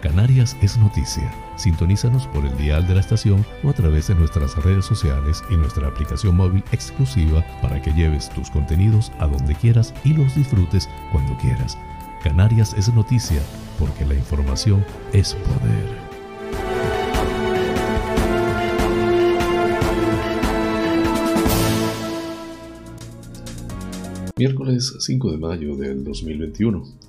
Canarias es noticia. Sintonízanos por el dial de la estación o a través de nuestras redes sociales y nuestra aplicación móvil exclusiva para que lleves tus contenidos a donde quieras y los disfrutes cuando quieras. Canarias es noticia porque la información es poder. Miércoles 5 de mayo del 2021.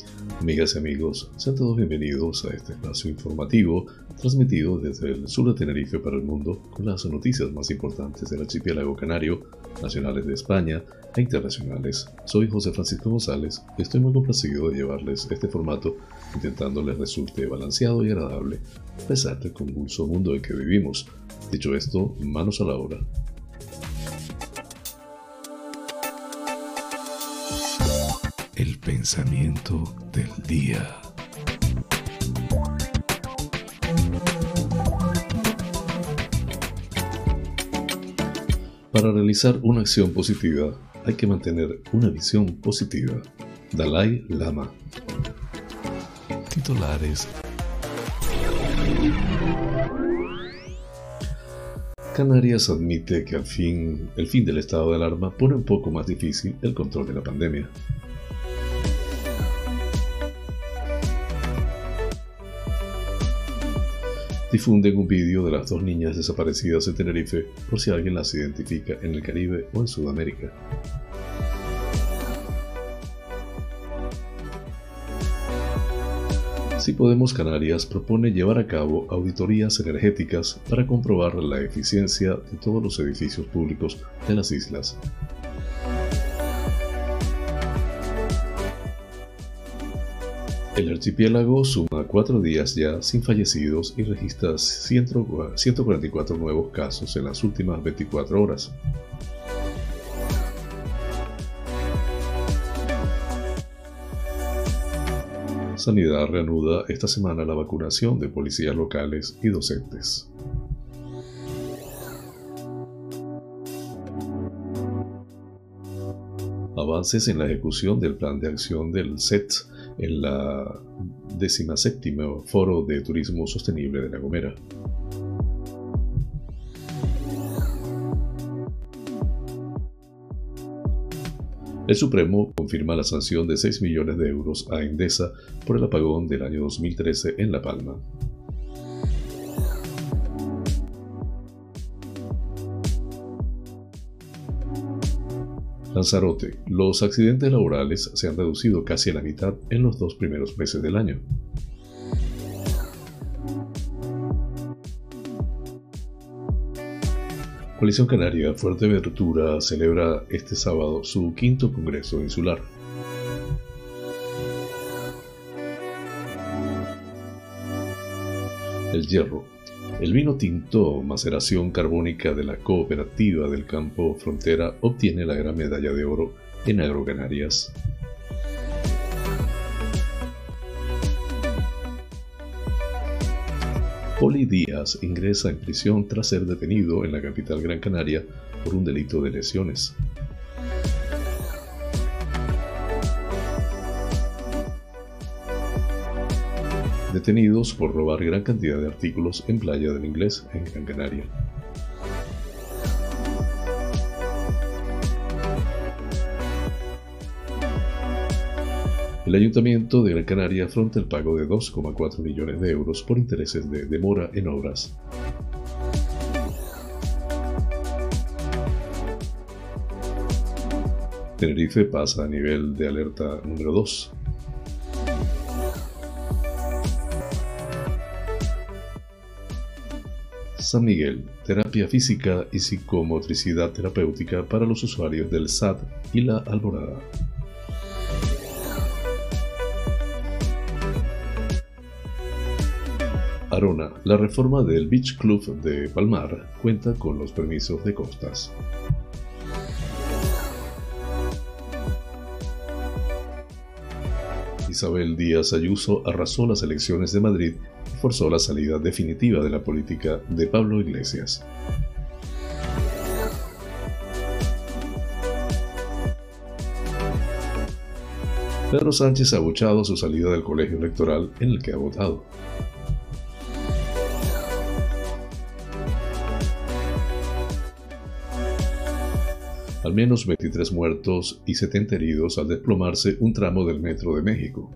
Amigas y amigos, sean todos bienvenidos a este espacio informativo transmitido desde el sur de Tenerife para el mundo con las noticias más importantes del archipiélago canario, nacionales de España e internacionales. Soy José Francisco González y estoy muy complacido de llevarles este formato intentando les resulte balanceado y agradable a pesar del convulso mundo en que vivimos. Dicho esto, manos a la obra. El pensamiento del día. Para realizar una acción positiva hay que mantener una visión positiva. Dalai Lama. Titulares. Canarias admite que al fin, el fin del estado de alarma pone un poco más difícil el control de la pandemia. Difunden un vídeo de las dos niñas desaparecidas en Tenerife por si alguien las identifica en el Caribe o en Sudamérica. Si Podemos Canarias propone llevar a cabo auditorías energéticas para comprobar la eficiencia de todos los edificios públicos de las islas. El archipiélago suma cuatro días ya sin fallecidos y registra 144 nuevos casos en las últimas 24 horas. Sanidad reanuda esta semana la vacunación de policías locales y docentes. Avances en la ejecución del plan de acción del SET en la 17 Foro de Turismo Sostenible de La Gomera. El Supremo confirma la sanción de 6 millones de euros a Endesa por el apagón del año 2013 en La Palma. Lanzarote. Los accidentes laborales se han reducido casi a la mitad en los dos primeros meses del año. Coalición Canaria Fuerteventura celebra este sábado su quinto Congreso Insular. El hierro. El vino tinto maceración carbónica de la cooperativa del campo Frontera obtiene la gran medalla de oro en Agrocanarias. Poli Díaz ingresa en prisión tras ser detenido en la capital Gran Canaria por un delito de lesiones. Detenidos por robar gran cantidad de artículos en Playa del Inglés, en Gran Canaria. El Ayuntamiento de Gran Canaria afronta el pago de 2,4 millones de euros por intereses de demora en obras. Tenerife pasa a nivel de alerta número 2. San Miguel, terapia física y psicomotricidad terapéutica para los usuarios del SAT y la Alborada. Arona, la reforma del Beach Club de Palmar cuenta con los permisos de costas. Isabel Díaz Ayuso arrasó las elecciones de Madrid y forzó la salida definitiva de la política de Pablo Iglesias. Pedro Sánchez ha abuchado su salida del colegio electoral en el que ha votado. Al menos 23 muertos y 70 heridos al desplomarse un tramo del metro de México.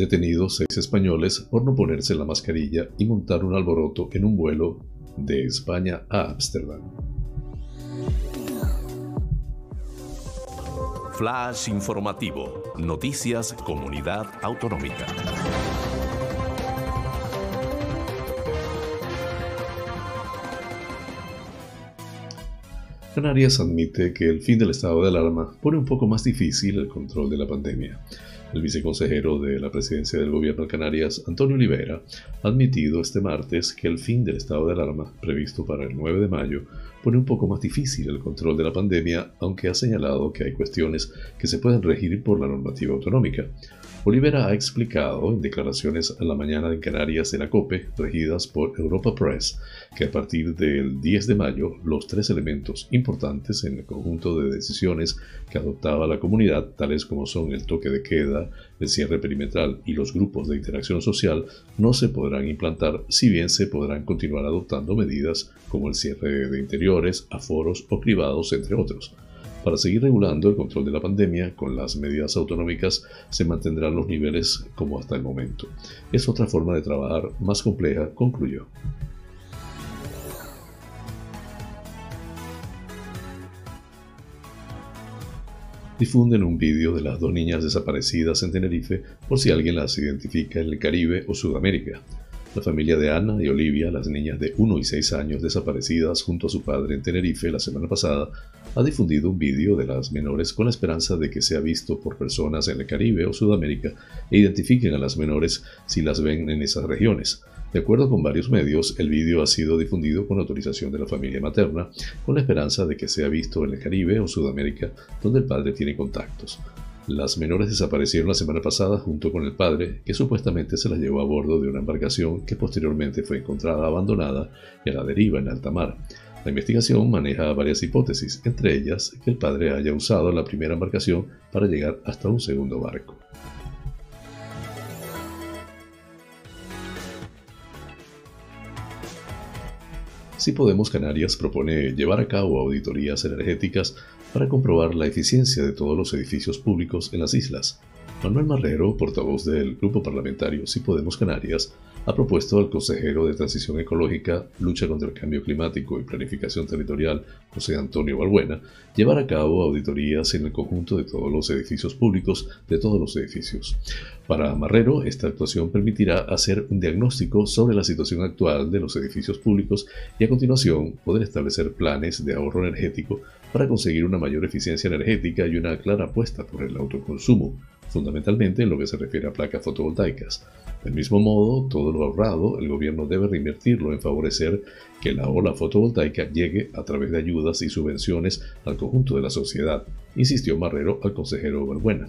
detenidos seis españoles por no ponerse la mascarilla y montar un alboroto en un vuelo de España a Ámsterdam. Flash informativo. Noticias Comunidad Autonómica. Canarias admite que el fin del estado de alarma pone un poco más difícil el control de la pandemia. El viceconsejero de la presidencia del gobierno de Canarias, Antonio Olivera, ha admitido este martes que el fin del estado de alarma, previsto para el 9 de mayo, pone un poco más difícil el control de la pandemia, aunque ha señalado que hay cuestiones que se pueden regir por la normativa autonómica. Olivera ha explicado en declaraciones a la mañana en Canarias de la COPE, regidas por Europa Press, que a partir del 10 de mayo los tres elementos importantes en el conjunto de decisiones que adoptaba la comunidad, tales como son el toque de queda, el cierre perimetral y los grupos de interacción social, no se podrán implantar, si bien se podrán continuar adoptando medidas como el cierre de interiores, aforos o privados, entre otros. Para seguir regulando el control de la pandemia con las medidas autonómicas se mantendrán los niveles como hasta el momento. Es otra forma de trabajar más compleja, concluyó. difunden un vídeo de las dos niñas desaparecidas en Tenerife por si alguien las identifica en el Caribe o Sudamérica. La familia de Ana y Olivia, las niñas de 1 y 6 años desaparecidas junto a su padre en Tenerife la semana pasada, ha difundido un vídeo de las menores con la esperanza de que sea visto por personas en el Caribe o Sudamérica e identifiquen a las menores si las ven en esas regiones. De acuerdo con varios medios, el vídeo ha sido difundido con autorización de la familia materna, con la esperanza de que sea visto en el Caribe o Sudamérica, donde el padre tiene contactos. Las menores desaparecieron la semana pasada junto con el padre, que supuestamente se las llevó a bordo de una embarcación que posteriormente fue encontrada abandonada y a la deriva en alta mar. La investigación maneja varias hipótesis, entre ellas que el padre haya usado la primera embarcación para llegar hasta un segundo barco. Si Podemos Canarias propone llevar a cabo auditorías energéticas para comprobar la eficiencia de todos los edificios públicos en las islas. Manuel Marrero, portavoz del Grupo Parlamentario Si Podemos Canarias, ha propuesto al consejero de Transición Ecológica, Lucha contra el Cambio Climático y Planificación Territorial, José Antonio Balbuena, llevar a cabo auditorías en el conjunto de todos los edificios públicos de todos los edificios. Para Marrero, esta actuación permitirá hacer un diagnóstico sobre la situación actual de los edificios públicos y a continuación poder establecer planes de ahorro energético para conseguir una mayor eficiencia energética y una clara apuesta por el autoconsumo, fundamentalmente en lo que se refiere a placas fotovoltaicas. Del mismo modo, todo lo ahorrado el gobierno debe reinvertirlo en favorecer que la ola fotovoltaica llegue a través de ayudas y subvenciones al conjunto de la sociedad, insistió Marrero al consejero Balbuena.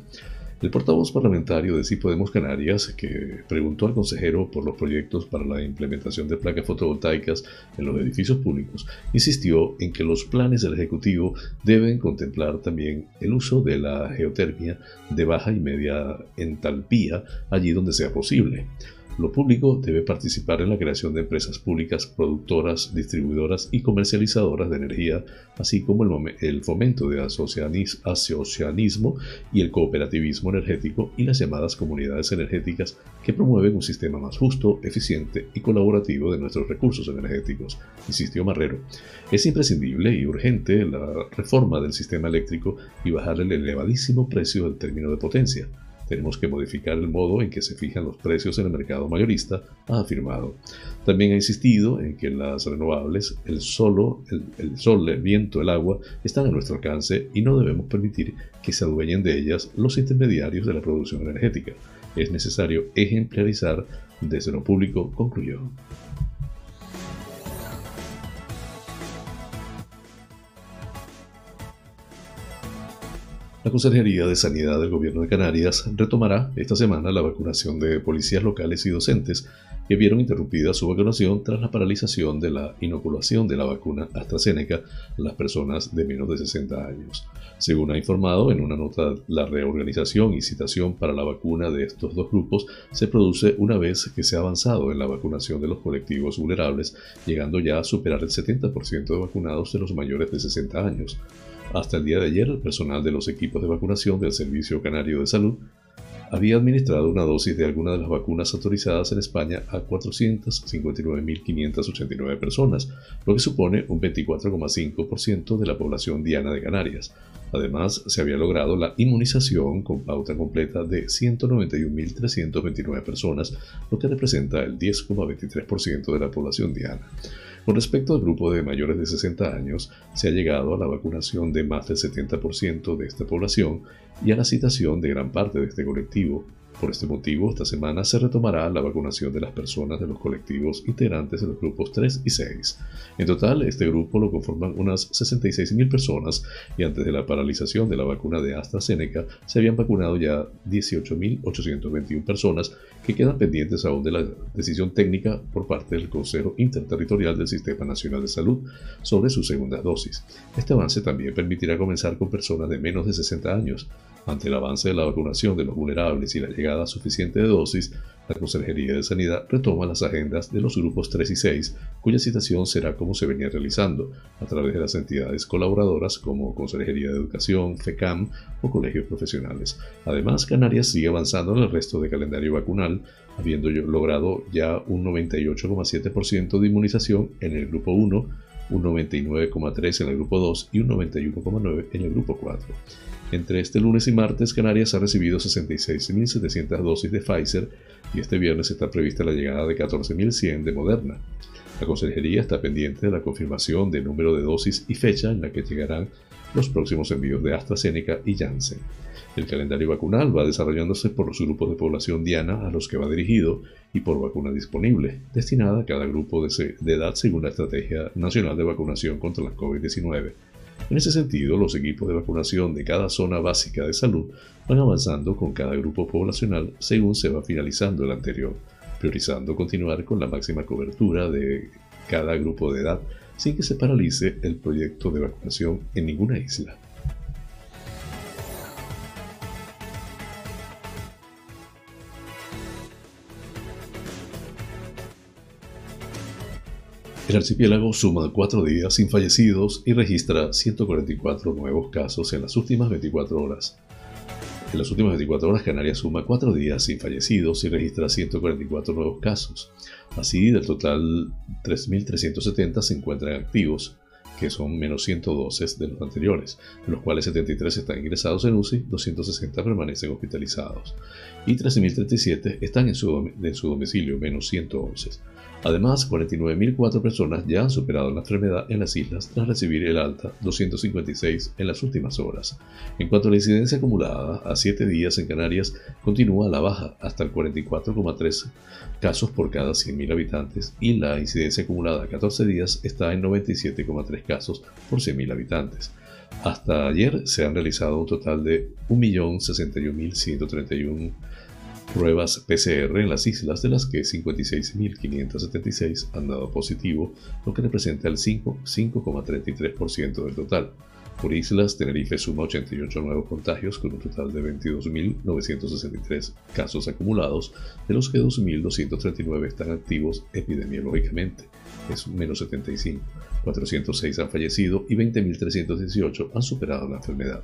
El portavoz parlamentario de Sí Podemos Canarias, que preguntó al consejero por los proyectos para la implementación de placas fotovoltaicas en los edificios públicos, insistió en que los planes del Ejecutivo deben contemplar también el uso de la geotermia de baja y media entalpía allí donde sea posible. Lo público debe participar en la creación de empresas públicas productoras, distribuidoras y comercializadoras de energía, así como el, fomento de asocianismo y el cooperativismo energético y las llamadas comunidades energéticas que promueven un sistema más justo, eficiente y colaborativo de nuestros recursos energéticos, insistió Marrero. Es imprescindible y urgente la reforma del sistema eléctrico y bajar el elevadísimo precio del término de potencia tenemos que modificar el modo en que se fijan los precios en el mercado mayorista, ha afirmado. También ha insistido en que las renovables, el, el, sol, el viento, el agua, están a nuestro alcance y no debemos permitir que se adueñen de ellas los intermediarios de la producción energética. Es necesario ejemplarizar desde lo público, concluyó. La Consejería de Sanidad del Gobierno de Canarias retomará esta semana la vacunación de policías locales y docentes que vieron interrumpida su vacunación tras la paralización de la inoculación de la vacuna AstraZeneca a las personas de menos de 60 años. Según ha informado en una nota, la reorganización y citación para la vacuna de estos dos grupos se produce una vez que se ha avanzado en la vacunación de los colectivos vulnerables, llegando ya a superar el 70% de vacunados de los mayores de 60 años. Hasta el día de ayer, el personal de los equipos de vacunación del Servicio Canario de Salud había administrado una dosis de alguna de las vacunas autorizadas en España a 459.589 personas, lo que supone un 24,5% de la población diana de Canarias. Además, se había logrado la inmunización con pauta completa de 191.329 personas, lo que representa el 10,23% de la población diana. Con respecto al grupo de mayores de 60 años, se ha llegado a la vacunación de más del 70% de esta población y a la citación de gran parte de este colectivo, por este motivo, esta semana se retomará la vacunación de las personas de los colectivos integrantes de los grupos 3 y 6. En total, este grupo lo conforman unas 66.000 personas y antes de la paralización de la vacuna de AstraZeneca se habían vacunado ya 18.821 personas que quedan pendientes aún de la decisión técnica por parte del Consejo Interterritorial del Sistema Nacional de Salud sobre su segunda dosis. Este avance también permitirá comenzar con personas de menos de 60 años. Ante el avance de la vacunación de los vulnerables y la llegada suficiente de dosis, la Consejería de Sanidad retoma las agendas de los grupos 3 y 6, cuya citación será como se venía realizando, a través de las entidades colaboradoras como Consejería de Educación, FECAM o colegios profesionales. Además, Canarias sigue avanzando en el resto de calendario vacunal, habiendo logrado ya un 98,7% de inmunización en el grupo 1, un 99,3% en el grupo 2 y un 91,9% en el grupo 4. Entre este lunes y martes, Canarias ha recibido 66.700 dosis de Pfizer y este viernes está prevista la llegada de 14.100 de Moderna. La Consejería está pendiente de la confirmación del número de dosis y fecha en la que llegarán los próximos envíos de AstraZeneca y Janssen. El calendario vacunal va desarrollándose por los grupos de población diana a los que va dirigido y por vacuna disponible, destinada a cada grupo de, edad según la Estrategia Nacional de Vacunación contra la COVID-19 en ese sentido, los equipos de vacunación de cada zona básica de salud van avanzando con cada grupo poblacional según se va finalizando el anterior, priorizando continuar con la máxima cobertura de cada grupo de edad sin que se paralice el proyecto de vacunación en ninguna isla. El archipiélago suma cuatro días sin fallecidos y registra 144 nuevos casos en las últimas 24 horas. En las últimas 24 horas, Canarias suma cuatro días sin fallecidos y registra 144 nuevos casos. Así, del total, 3.370 se encuentran activos, que son menos 112 de los anteriores, de los cuales 73 están ingresados en UCI, 260 permanecen hospitalizados y 13.037 están en su, en su domicilio, menos 111. Además, 49.004 personas ya han superado la enfermedad en las islas tras recibir el alta, 256 en las últimas horas. En cuanto a la incidencia acumulada, a 7 días en Canarias continúa la baja hasta el 44,3 casos por cada 100.000 habitantes y la incidencia acumulada a 14 días está en 97,3 casos por 100.000 habitantes. Hasta ayer se han realizado un total de 1.061.131 pruebas PCR en las islas, de las que 56.576 han dado positivo, lo que representa el 5,33% del total. Por islas, Tenerife suma 88 nuevos contagios con un total de 22.963 casos acumulados, de los que 2.239 están activos epidemiológicamente, es menos 75. 406 han fallecido y 20.318 han superado la enfermedad,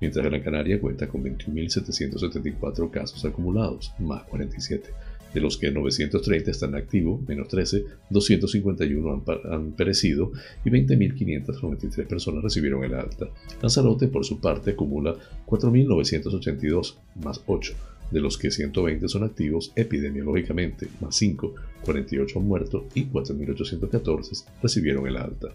mientras Gran Canaria cuenta con 21.774 casos acumulados, más 47 de los que 930 están activos, menos 13, 251 han, han perecido y 20.593 personas recibieron el alta. Lanzarote, por su parte, acumula 4.982, más 8, de los que 120 son activos epidemiológicamente, más 5, 48 han muerto y 4.814 recibieron el alta.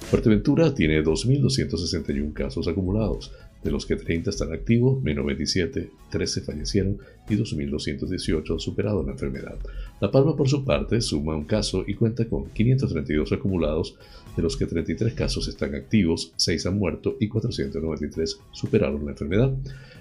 Fuerteventura tiene 2.261 casos acumulados, de los que 30 están activos, menos 27, 13 fallecieron y 2.218 han superado la enfermedad. La Palma, por su parte, suma un caso y cuenta con 532 acumulados, de los que 33 casos están activos, 6 han muerto y 493 superaron la enfermedad.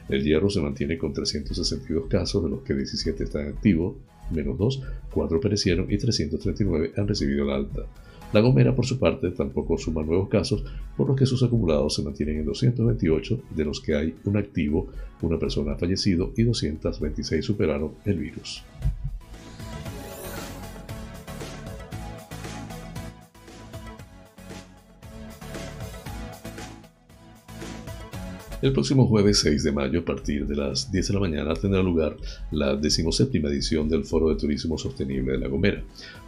El Hierro se mantiene con 362 casos, de los que 17 están activos, menos 2, 4 perecieron y 339 han recibido la alta. La Gomera, por su parte, tampoco suma nuevos casos, por lo que sus acumulados se mantienen en 228, de los que hay un activo, una persona ha fallecido y 226 superaron el virus. El próximo jueves 6 de mayo, a partir de las 10 de la mañana, tendrá lugar la decimoséptima edición del Foro de Turismo Sostenible de La Gomera.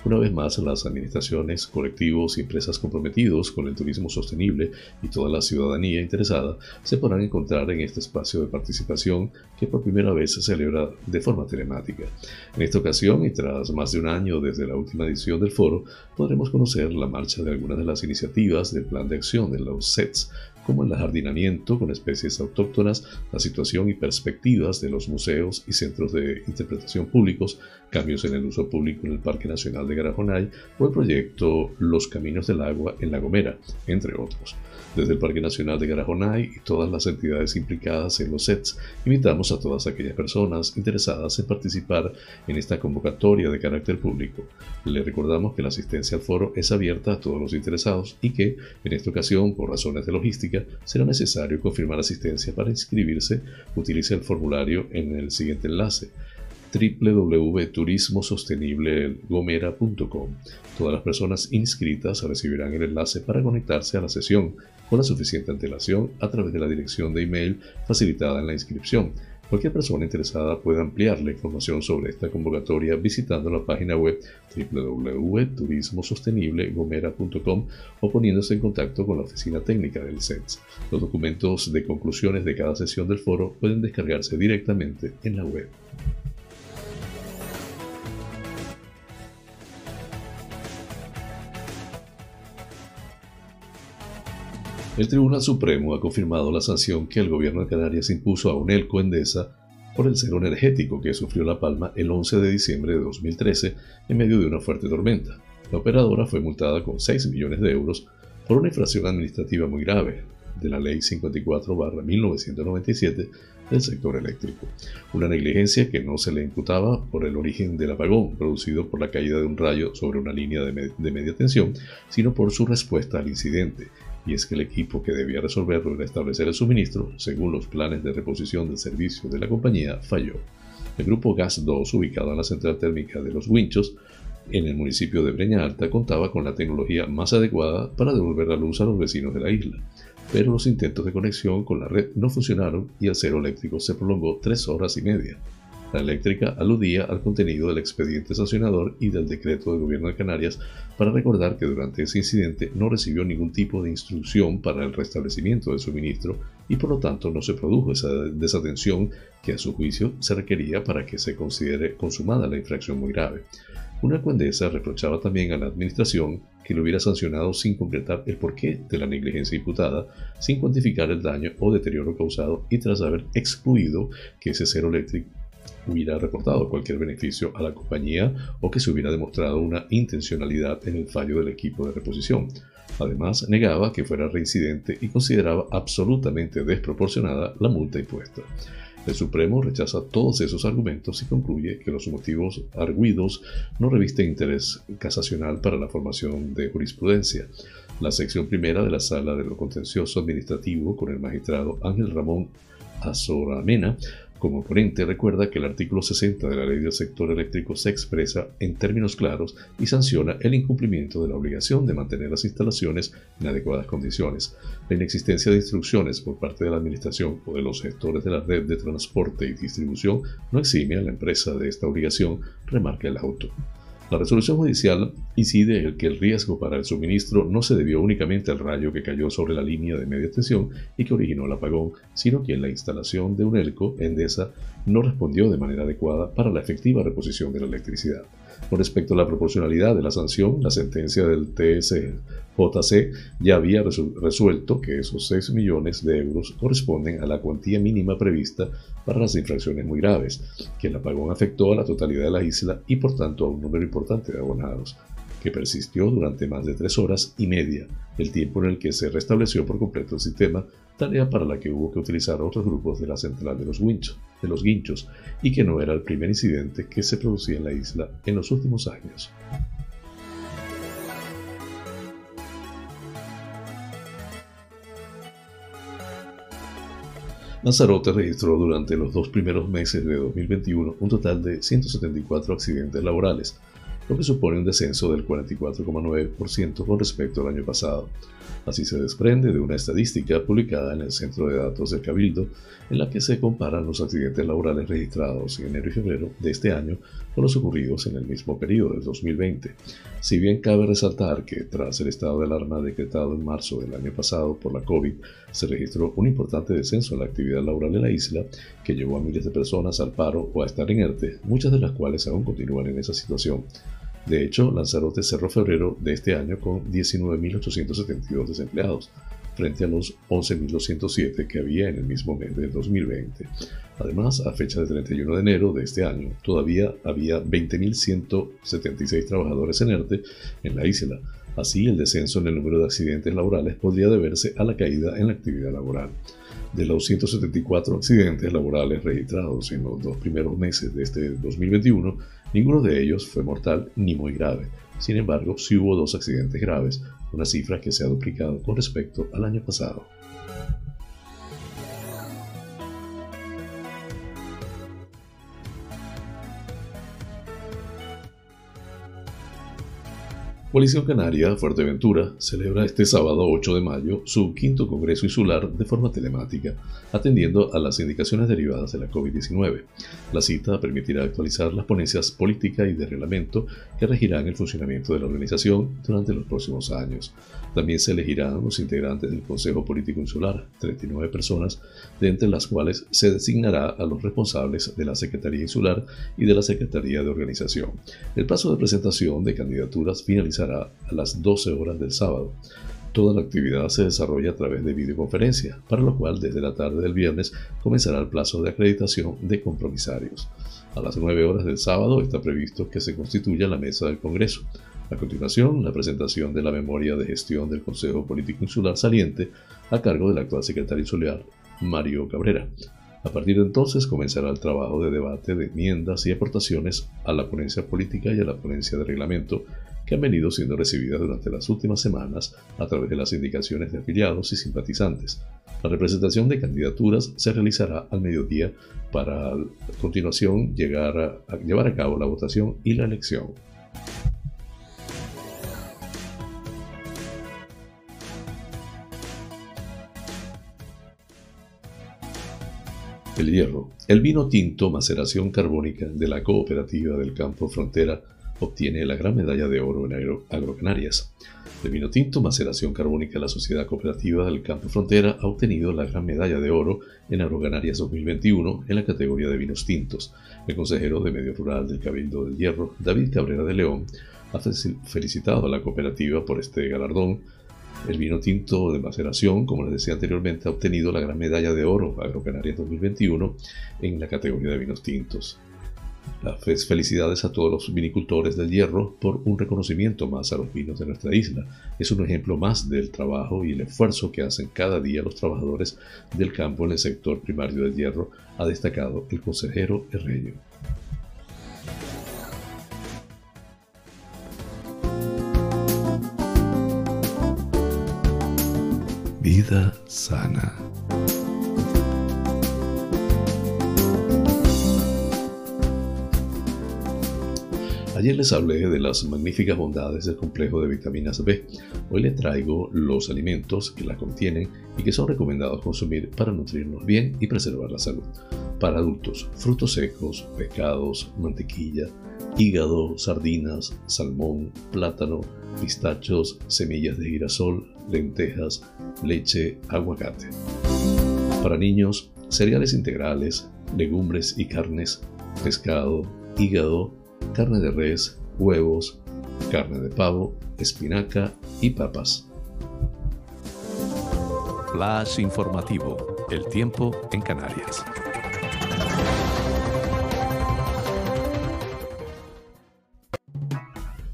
Una vez más, las administraciones, colectivos y empresas comprometidos con el turismo sostenible y toda la ciudadanía interesada se podrán encontrar en este espacio de participación que por primera vez se celebra de forma telemática. En esta ocasión, y tras más de un año desde la última edición del foro, podremos conocer la marcha de algunas de las iniciativas del plan de acción de los SETS como el ajardinamiento con especies autóctonas, la situación y perspectivas de los museos y centros de interpretación públicos, cambios en el uso público en el Parque Nacional de Garajonay o el proyecto Los Caminos del Agua en La Gomera, entre otros. Desde el Parque Nacional de Garajonay y todas las entidades implicadas en los sets, invitamos a todas aquellas personas interesadas en participar en esta convocatoria de carácter público. Le recordamos que la asistencia al foro es abierta a todos los interesados y que, en esta ocasión, por razones de logística, será necesario confirmar asistencia para inscribirse. Utilice el formulario en el siguiente enlace www.turismosostenible.gomera.com. Todas las personas inscritas recibirán el enlace para conectarse a la sesión con la suficiente antelación a través de la dirección de email facilitada en la inscripción. Cualquier persona interesada puede ampliar la información sobre esta convocatoria visitando la página web www.turismosostenible.gomera.com o poniéndose en contacto con la oficina técnica del CETS. Los documentos de conclusiones de cada sesión del foro pueden descargarse directamente en la web. El Tribunal Supremo ha confirmado la sanción que el gobierno de Canarias impuso a UNELCO Endesa por el cero energético que sufrió La Palma el 11 de diciembre de 2013 en medio de una fuerte tormenta. La operadora fue multada con 6 millones de euros por una infracción administrativa muy grave de la Ley 54-1997 del sector eléctrico. Una negligencia que no se le imputaba por el origen del apagón producido por la caída de un rayo sobre una línea de, de media tensión, sino por su respuesta al incidente y es que el equipo que debía resolverlo y restablecer el suministro, según los planes de reposición del servicio de la compañía, falló. El grupo Gas 2, ubicado en la central térmica de Los Winchos, en el municipio de Breña Alta, contaba con la tecnología más adecuada para devolver la luz a los vecinos de la isla. Pero los intentos de conexión con la red no funcionaron y el cero eléctrico se prolongó tres horas y media. La eléctrica aludía al contenido del expediente sancionador y del decreto del gobierno de Canarias para recordar que durante ese incidente no recibió ningún tipo de instrucción para el restablecimiento del suministro y por lo tanto no se produjo esa desatención que a su juicio se requería para que se considere consumada la infracción muy grave. Una cuendesa reprochaba también a la administración que lo hubiera sancionado sin concretar el porqué de la negligencia imputada, sin cuantificar el daño o deterioro causado y tras haber excluido que ese cero eléctrico hubiera reportado cualquier beneficio a la compañía o que se hubiera demostrado una intencionalidad en el fallo del equipo de reposición. Además, negaba que fuera reincidente y consideraba absolutamente desproporcionada la multa impuesta. El Supremo rechaza todos esos argumentos y concluye que los motivos arguidos no revisten interés casacional para la formación de jurisprudencia. La sección primera de la Sala de lo Contencioso Administrativo con el magistrado Ángel Ramón Azoramena como ponente, recuerda que el artículo 60 de la ley del sector eléctrico se expresa en términos claros y sanciona el incumplimiento de la obligación de mantener las instalaciones en adecuadas condiciones. La inexistencia de instrucciones por parte de la Administración o de los gestores de la red de transporte y distribución no exime a la empresa de esta obligación, remarca el auto. La resolución judicial incide en que el riesgo para el suministro no se debió únicamente al rayo que cayó sobre la línea de media tensión y que originó el apagón, sino que en la instalación de un ELCO, Endesa, no respondió de manera adecuada para la efectiva reposición de la electricidad. Con respecto a la proporcionalidad de la sanción, la sentencia del TSJC ya había resuelto que esos 6 millones de euros corresponden a la cuantía mínima prevista para las infracciones muy graves, que el apagón afectó a la totalidad de la isla y por tanto a un número importante de abonados que persistió durante más de tres horas y media, el tiempo en el que se restableció por completo el sistema, tarea para la que hubo que utilizar otros grupos de la central de los, winchos, de los guinchos, y que no era el primer incidente que se producía en la isla en los últimos años. Lanzarote registró durante los dos primeros meses de 2021 un total de 174 accidentes laborales, lo que supone un descenso del 44,9% con respecto al año pasado. Así se desprende de una estadística publicada en el Centro de Datos del Cabildo, en la que se comparan los accidentes laborales registrados en enero y febrero de este año con los ocurridos en el mismo periodo del 2020. Si bien cabe resaltar que tras el estado de alarma decretado en marzo del año pasado por la COVID, se registró un importante descenso en la actividad laboral en la isla, que llevó a miles de personas al paro o a estar inerte, muchas de las cuales aún continúan en esa situación. De hecho, Lanzarote cerró febrero de este año con 19.872 desempleados, frente a los 11.207 que había en el mismo mes de 2020. Además, a fecha de 31 de enero de este año, todavía había 20.176 trabajadores en ERTE en la isla. Así, el descenso en el número de accidentes laborales podría deberse a la caída en la actividad laboral. De los 174 accidentes laborales registrados en los dos primeros meses de este 2021, ninguno de ellos fue mortal ni muy grave. Sin embargo, sí hubo dos accidentes graves, una cifra que se ha duplicado con respecto al año pasado. Coalición Canaria Fuerteventura celebra este sábado 8 de mayo su quinto Congreso Insular de forma telemática, atendiendo a las indicaciones derivadas de la COVID-19. La cita permitirá actualizar las ponencias política y de reglamento que regirán el funcionamiento de la organización durante los próximos años. También se elegirán los integrantes del Consejo Político Insular, 39 personas, de entre las cuales se designará a los responsables de la Secretaría Insular y de la Secretaría de Organización. El plazo de presentación de candidaturas finalizará a las 12 horas del sábado. Toda la actividad se desarrolla a través de videoconferencia, para lo cual desde la tarde del viernes comenzará el plazo de acreditación de compromisarios. A las 9 horas del sábado está previsto que se constituya la mesa del Congreso. A continuación, la presentación de la memoria de gestión del Consejo Político Insular saliente a cargo del actual secretario insular, Mario Cabrera. A partir de entonces comenzará el trabajo de debate de enmiendas y aportaciones a la ponencia política y a la ponencia de reglamento que han venido siendo recibidas durante las últimas semanas a través de las indicaciones de afiliados y simpatizantes. La representación de candidaturas se realizará al mediodía para a continuación llegar llevar a cabo la votación y la elección. El hierro. El vino tinto maceración carbónica de la cooperativa del campo frontera obtiene la gran medalla de oro en Agrocanarias. De vino tinto, maceración carbónica, la Sociedad Cooperativa del Campo Frontera ha obtenido la gran medalla de oro en Agrocanarias 2021 en la categoría de vinos tintos. El consejero de Medio Rural del Cabildo del Hierro, David Cabrera de León, ha felicitado a la cooperativa por este galardón. El vino tinto de maceración, como les decía anteriormente, ha obtenido la gran medalla de oro Agrocanarias 2021 en la categoría de vinos tintos. Las felicidades a todos los vinicultores del hierro por un reconocimiento más a los vinos de nuestra isla. Es un ejemplo más del trabajo y el esfuerzo que hacen cada día los trabajadores del campo en el sector primario del hierro, ha destacado el consejero Herreño. Vida sana. Ayer les hablé de las magníficas bondades del complejo de vitaminas B. Hoy les traigo los alimentos que la contienen y que son recomendados consumir para nutrirnos bien y preservar la salud. Para adultos, frutos secos, pescados, mantequilla, hígado, sardinas, salmón, plátano, pistachos, semillas de girasol, lentejas, leche, aguacate. Para niños, cereales integrales, legumbres y carnes, pescado, hígado, carne de res, huevos, carne de pavo, espinaca y papas. Flash informativo. El tiempo en Canarias.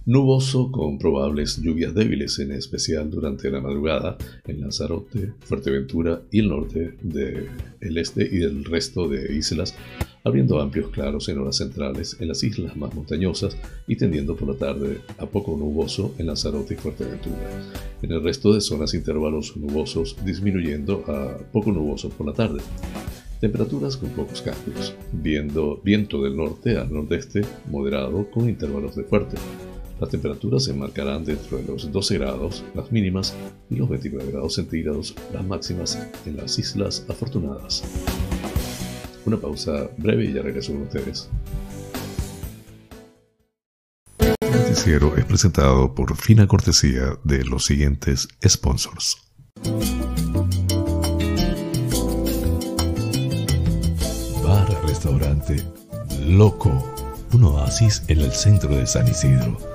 Nuboso con probables lluvias débiles, en especial durante la madrugada en Lanzarote, Fuerteventura y el norte del este y del resto de islas, abriendo amplios claros en horas centrales en las islas más montañosas y tendiendo por la tarde a poco nuboso en Lanzarote y Fuerteventura. En el resto de zonas intervalos nubosos disminuyendo a poco nuboso por la tarde. Temperaturas con pocos cambios, viendo viento del norte al nordeste moderado con intervalos de fuerte. Las temperaturas se marcarán dentro de los 12 grados las mínimas y los 29 grados centígrados las máximas en las Islas Afortunadas. Una pausa breve y ya regreso con ustedes. El noticiero es presentado por fina cortesía de los siguientes sponsors. Bar Restaurante Loco, un oasis en el centro de San Isidro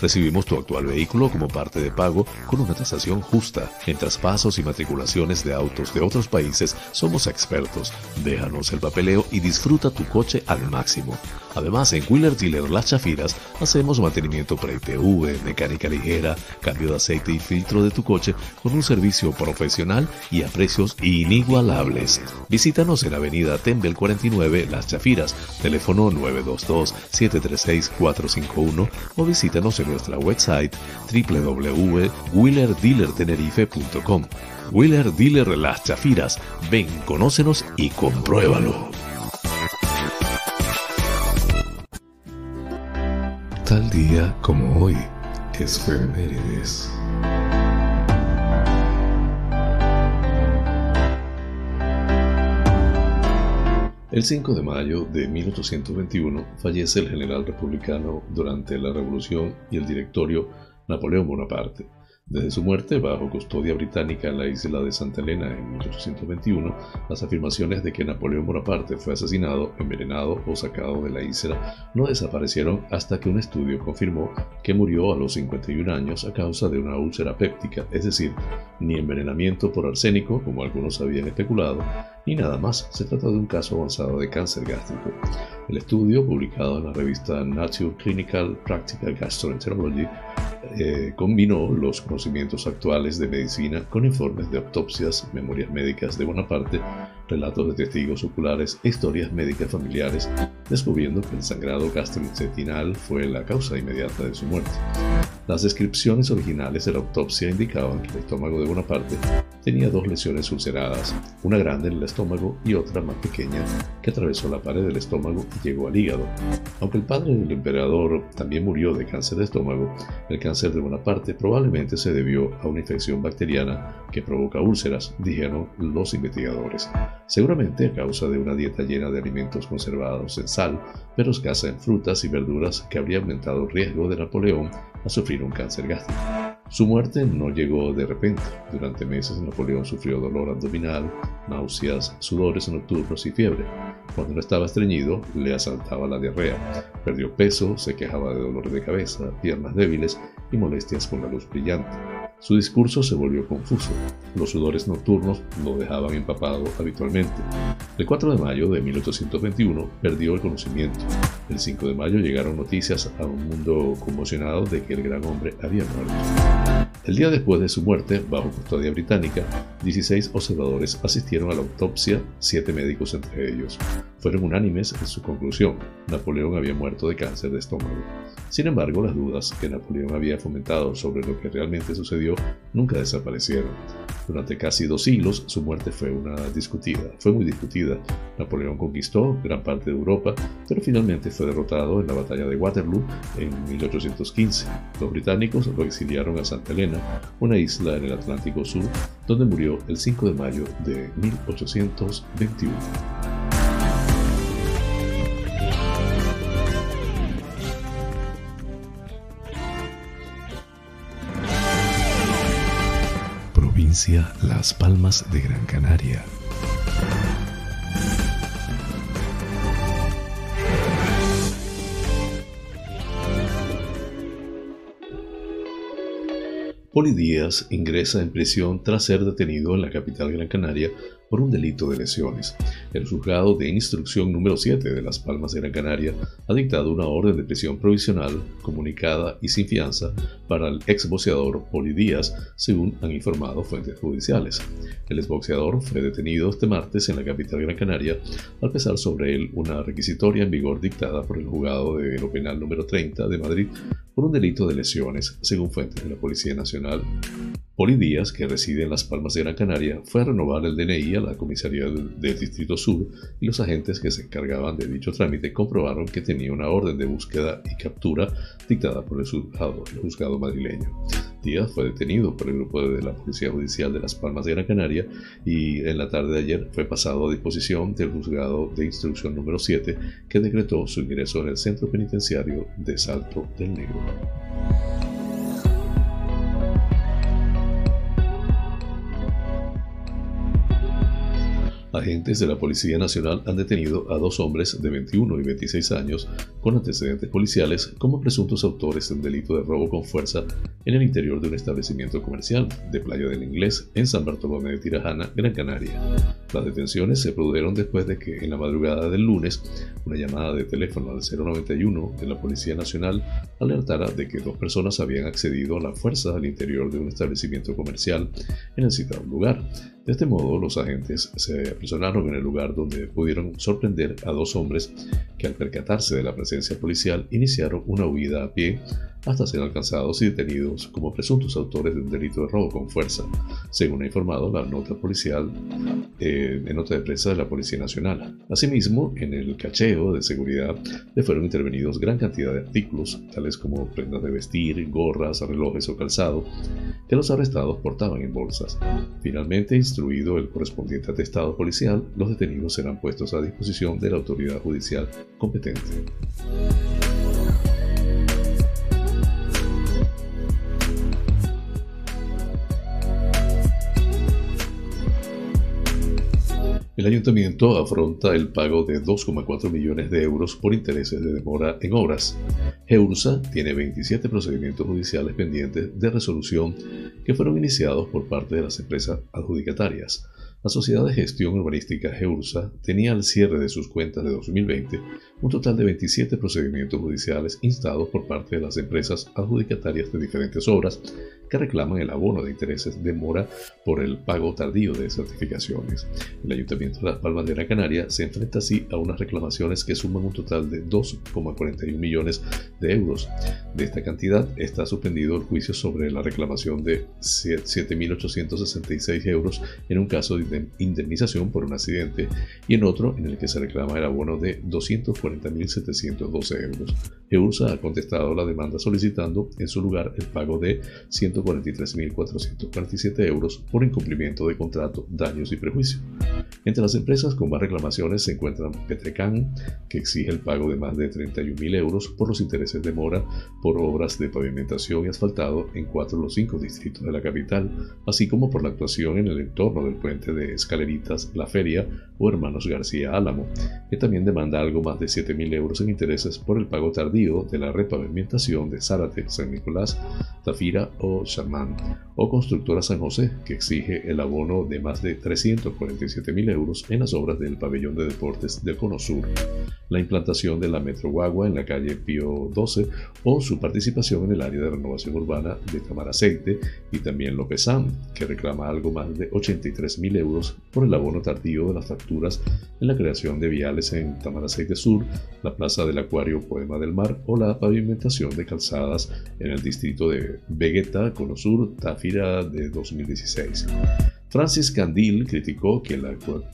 Recibimos tu actual vehículo como parte de pago con una tasación justa. En traspasos y matriculaciones de autos de otros países somos expertos. Déjanos el papeleo y disfruta tu coche al máximo. Además, en Wheeler Dealer Las Chafiras hacemos mantenimiento pre-ITV, mecánica ligera, cambio de aceite y filtro de tu coche con un servicio profesional y a precios inigualables. Visítanos en Avenida Tembel 49 Las Chafiras, teléfono 922-736-451 o visítanos en nuestra website www.wheelerdealertenerife.com. Wheeler Dealer Las Chafiras. Ven, conócenos y compruébalo. Tal día como hoy es Femérides. El 5 de mayo de 1821 fallece el general republicano durante la Revolución y el directorio Napoleón Bonaparte. Desde su muerte bajo custodia británica en la isla de Santa Elena en 1821, las afirmaciones de que Napoleón Bonaparte fue asesinado, envenenado o sacado de la isla no desaparecieron hasta que un estudio confirmó que murió a los 51 años a causa de una úlcera péptica, es decir, ni envenenamiento por arsénico, como algunos habían especulado, ni nada más. Se trata de un caso avanzado de cáncer gástrico. El estudio, publicado en la revista Nature Clinical Practical Gastroenterology, eh, combinó los conocimientos actuales de medicina con informes de autopsias, memorias médicas de Bonaparte, relatos de testigos oculares e historias médicas familiares, descubriendo que el sangrado gastrointestinal fue la causa inmediata de su muerte. Las descripciones originales de la autopsia indicaban que el estómago de Bonaparte tenía dos lesiones ulceradas, una grande en el estómago y otra más pequeña que atravesó la pared del estómago y llegó al hígado. Aunque el padre del emperador también murió de cáncer de estómago, el cáncer de Bonaparte probablemente se debió a una infección bacteriana que provoca úlceras, dijeron los investigadores. Seguramente a causa de una dieta llena de alimentos conservados en sal, pero escasa en frutas y verduras que habría aumentado el riesgo de Napoleón a sufrir un cáncer gástrico. Su muerte no llegó de repente. Durante meses Napoleón sufrió dolor abdominal, náuseas, sudores nocturnos y fiebre. Cuando no estaba estreñido, le asaltaba la diarrea. Perdió peso, se quejaba de dolor de cabeza, piernas débiles y molestias con la luz brillante. Su discurso se volvió confuso. Los sudores nocturnos lo dejaban empapado habitualmente. El 4 de mayo de 1821 perdió el conocimiento. El 5 de mayo llegaron noticias a un mundo conmocionado de que el gran hombre había muerto. El día después de su muerte, bajo custodia británica, 16 observadores asistieron a la autopsia, 7 médicos entre ellos. Fueron unánimes en su conclusión. Napoleón había muerto de cáncer de estómago. Sin embargo, las dudas que Napoleón había fomentado sobre lo que realmente sucedió nunca desaparecieron. Durante casi dos siglos, su muerte fue una discutida, fue muy discutida. Napoleón conquistó gran parte de Europa, pero finalmente fue derrotado en la batalla de Waterloo en 1815. Los británicos lo exiliaron a Santa Elena, una isla en el Atlántico Sur, donde murió el 5 de mayo de 1821. Las Palmas de Gran Canaria. Poli Díaz ingresa en prisión tras ser detenido en la capital Gran Canaria por un delito de lesiones. El juzgado de instrucción número 7 de Las Palmas de Gran Canaria ha dictado una orden de prisión provisional, comunicada y sin fianza para el exboxeador Poli Díaz, según han informado fuentes judiciales. El exboxeador fue detenido este martes en la capital Gran Canaria al pesar sobre él una requisitoria en vigor dictada por el juzgado de lo penal número 30 de Madrid por un delito de lesiones, según fuentes de la Policía Nacional. Poli Díaz, que reside en Las Palmas de Gran Canaria, fue a renovar el DNI a la comisaría del, Distrito Sur y los agentes que se encargaban de dicho trámite comprobaron que tenía una orden de búsqueda y captura dictada por el juzgado, el juzgado madrileño. Díaz fue detenido por el grupo de la Policía Judicial de Las Palmas de Gran Canaria y en la tarde de ayer fue pasado a disposición del juzgado de instrucción número 7 que decretó su ingreso en el centro penitenciario de Salto del Negro. Agentes de la Policía Nacional han detenido a dos hombres de 21 y 26 años con antecedentes policiales como presuntos autores del delito de robo con fuerza en el interior de un establecimiento comercial de Playa del Inglés en San Bartolomé de Tirajana, Gran Canaria. Las detenciones se produjeron después de que en la madrugada del lunes una llamada de teléfono al 091 de la Policía Nacional alertara de que dos personas habían accedido a la fuerza al interior de un establecimiento comercial en el citado lugar. De este modo, los agentes se aprisionaron en el lugar donde pudieron sorprender a dos hombres que al percatarse de la presencia policial iniciaron una huida a pie hasta ser alcanzados y detenidos como presuntos autores de un delito de robo con fuerza, según ha informado la nota policial eh, en nota de prensa de la Policía Nacional. Asimismo, en el cacheo de seguridad le fueron intervenidos gran cantidad de artículos, tales como prendas de vestir, gorras, relojes o calzado, que los arrestados portaban en bolsas. Finalmente, instruido el correspondiente atestado policial, los detenidos serán puestos a disposición de la autoridad judicial competente. El ayuntamiento afronta el pago de 2,4 millones de euros por intereses de demora en obras. EURSA tiene 27 procedimientos judiciales pendientes de resolución que fueron iniciados por parte de las empresas adjudicatarias. La Sociedad de Gestión Urbanística GEURSA tenía al cierre de sus cuentas de 2020 un total de 27 procedimientos judiciales instados por parte de las empresas adjudicatarias de diferentes obras que reclaman el abono de intereses de mora por el pago tardío de certificaciones. El Ayuntamiento de Las Palmas de Gran Canaria se enfrenta así a unas reclamaciones que suman un total de 2,41 millones de euros. De esta cantidad está suspendido el juicio sobre la reclamación de 7.866 euros en un caso de indemnización por un accidente y en otro en el que se reclama el abono de 240.712 euros. EURSA ha contestado la demanda solicitando en su lugar el pago de 143.447 euros por incumplimiento de contrato, daños y prejuicio. Entre las empresas con más reclamaciones se encuentran Petrecan, que exige el pago de más de 31.000 euros por los intereses de mora por obras de pavimentación y asfaltado en cuatro de los cinco distritos de la capital, así como por la actuación en el entorno del puente de Escaleritas, La Feria o Hermanos García Álamo, que también demanda algo más de 7.000 euros en intereses por el pago tardío de la repavimentación de Zárate, San Nicolás, Tafira o Charmán, o Constructora San José, que exige el abono de más de 347.000 mil euros en las obras del pabellón de deportes del Cono Sur, la implantación de la Metro Guagua en la calle Pío 12 o su participación en el área de renovación urbana de Tamaraceite y también Lópezán, que reclama algo más de 83 mil euros por el abono tardío de las facturas en la creación de viales en Tamaraceite Sur, la Plaza del Acuario Poema del Mar o la pavimentación de calzadas en el distrito de Vegeta, Cono Sur, Tafira de 2016. Francis Candil criticó que la,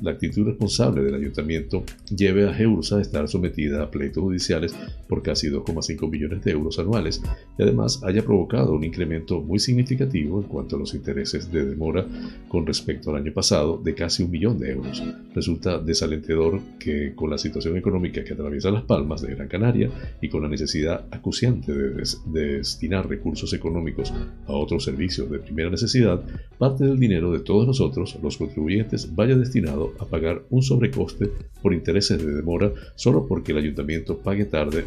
actitud responsable del ayuntamiento lleve a Geursa a estar sometida a pleitos judiciales por casi 2,5 millones de euros anuales y además haya provocado un incremento muy significativo en cuanto a los intereses de demora con respecto al año pasado de casi un millón de euros. Resulta desalentador que con la situación económica que atraviesa Las Palmas de Gran Canaria y con la necesidad acuciante de destinar recursos económicos a otros servicios de primera necesidad, parte del dinero de todos nosotros, los contribuyentes, vaya destinado a pagar un sobrecoste por intereses de demora solo porque el ayuntamiento pague tarde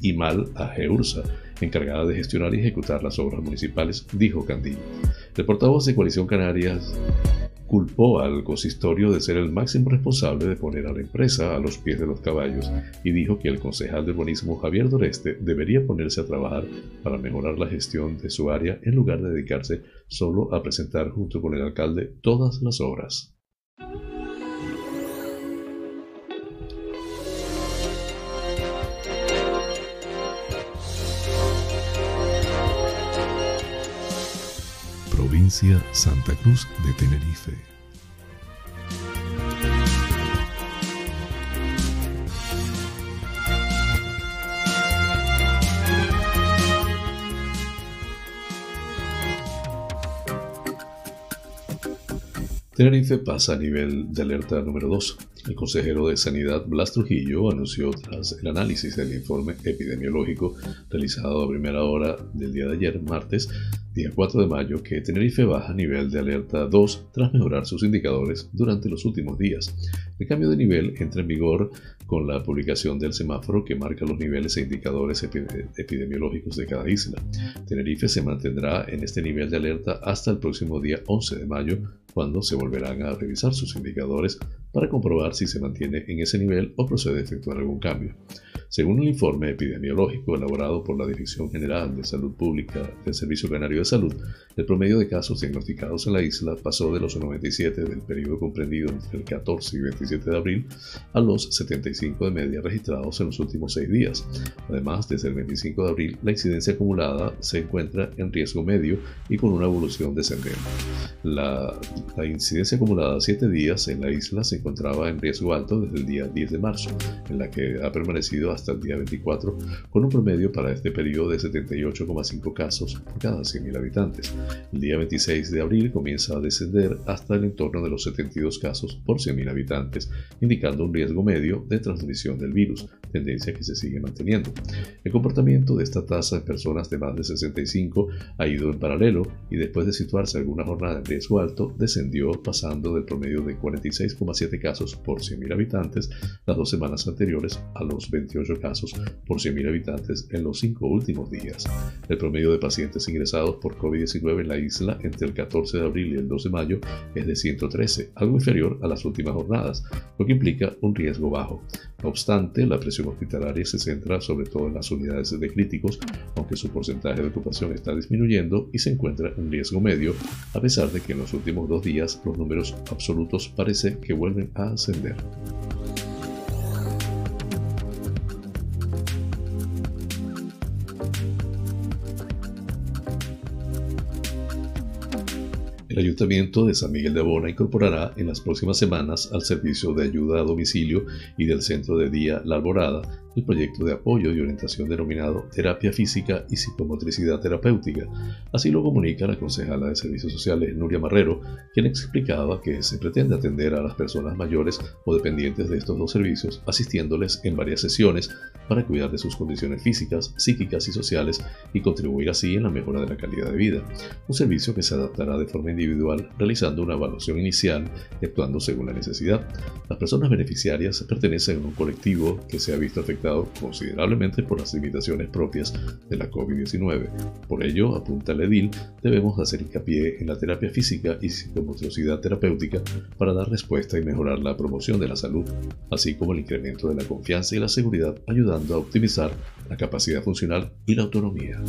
y mal a GEURSA, encargada de gestionar y ejecutar las obras municipales, dijo Candil. El portavoz de Coalición Canarias culpó al consistorio de ser el máximo responsable de poner a la empresa a los pies de los caballos y dijo que el concejal de urbanismo Javier Doreste debería ponerse a trabajar para mejorar la gestión de su área en lugar de dedicarse solo a presentar junto con el alcalde todas las obras. Santa Cruz de Tenerife. Tenerife pasa a nivel de alerta número 2. El consejero de Sanidad Blas Trujillo anunció tras el análisis del informe epidemiológico realizado a primera hora del día de ayer, martes, día 4 de mayo, que Tenerife baja a nivel de alerta 2 tras mejorar sus indicadores durante los últimos días. El cambio de nivel entra en vigor con la publicación del semáforo que marca los niveles e indicadores epidemiológicos de cada isla. Tenerife se mantendrá en este nivel de alerta hasta el próximo día 11 de mayo, cuando se volverán a revisar sus indicadores para comprobar si se mantiene en ese nivel o procede a efectuar algún cambio. Según el informe epidemiológico elaborado por la Dirección General de Salud Pública del Servicio Canario de Salud, el promedio de casos diagnosticados en la isla pasó de los 97 del periodo comprendido entre el 14 y 27 de abril a los 75 de media registrados en los últimos seis días. Además, desde el 25 de abril, la incidencia acumulada se encuentra en riesgo medio y con una evolución descendente. La, la incidencia acumulada a 7 días en la isla se encontraba en riesgo alto desde el día 10 de marzo, en la que ha permanecido hasta el día 24, con un promedio para este periodo de 78,5 casos por cada 100.000 habitantes. El día 26 de abril comienza a descender hasta el entorno de los 72 casos por 100.000 habitantes, indicando un riesgo medio de transmisión del virus, tendencia que se sigue manteniendo. El comportamiento de esta tasa en personas de más de 65 ha ido en paralelo y después de situarse alguna jornada en riesgo alto, descendió pasando del promedio de 46,7 casos por 100.000 habitantes las dos semanas anteriores a los 28 casos por 100.000 habitantes en los cinco últimos días. El promedio de pacientes ingresados por COVID-19 en la isla entre el 14 de abril y el 2 de mayo es de 113, algo inferior a las últimas jornadas, lo que implica un riesgo bajo. No obstante, la presión hospitalaria se centra sobre todo en las unidades de críticos, aunque su porcentaje de ocupación está disminuyendo y se encuentra en riesgo medio, a pesar de que en los últimos dos días los números absolutos parece que vuelven a ascender. El Ayuntamiento de San Miguel de Bona incorporará en las próximas semanas al servicio de ayuda a domicilio y del centro de día La Alborada el proyecto de apoyo y orientación denominado Terapia Física y Psicomotricidad Terapéutica. Así lo comunica la concejala de Servicios Sociales Nuria Marrero, quien explicaba que se pretende atender a las personas mayores o dependientes de estos dos servicios, asistiéndoles en varias sesiones para cuidar de sus condiciones físicas, psíquicas y sociales y contribuir así en la mejora de la calidad de vida. Un servicio que se adaptará de forma individual, realizando una evaluación inicial y actuando según la necesidad. Las personas beneficiarias pertenecen a un colectivo que se ha visto afectado considerablemente por las limitaciones propias de la COVID-19. Por ello, apunta el edil, debemos hacer hincapié en la terapia física y psicomotricidad terapéutica para dar respuesta y mejorar la promoción de la salud, así como el incremento de la confianza y la seguridad, ayudando a optimizar la capacidad funcional y la autonomía.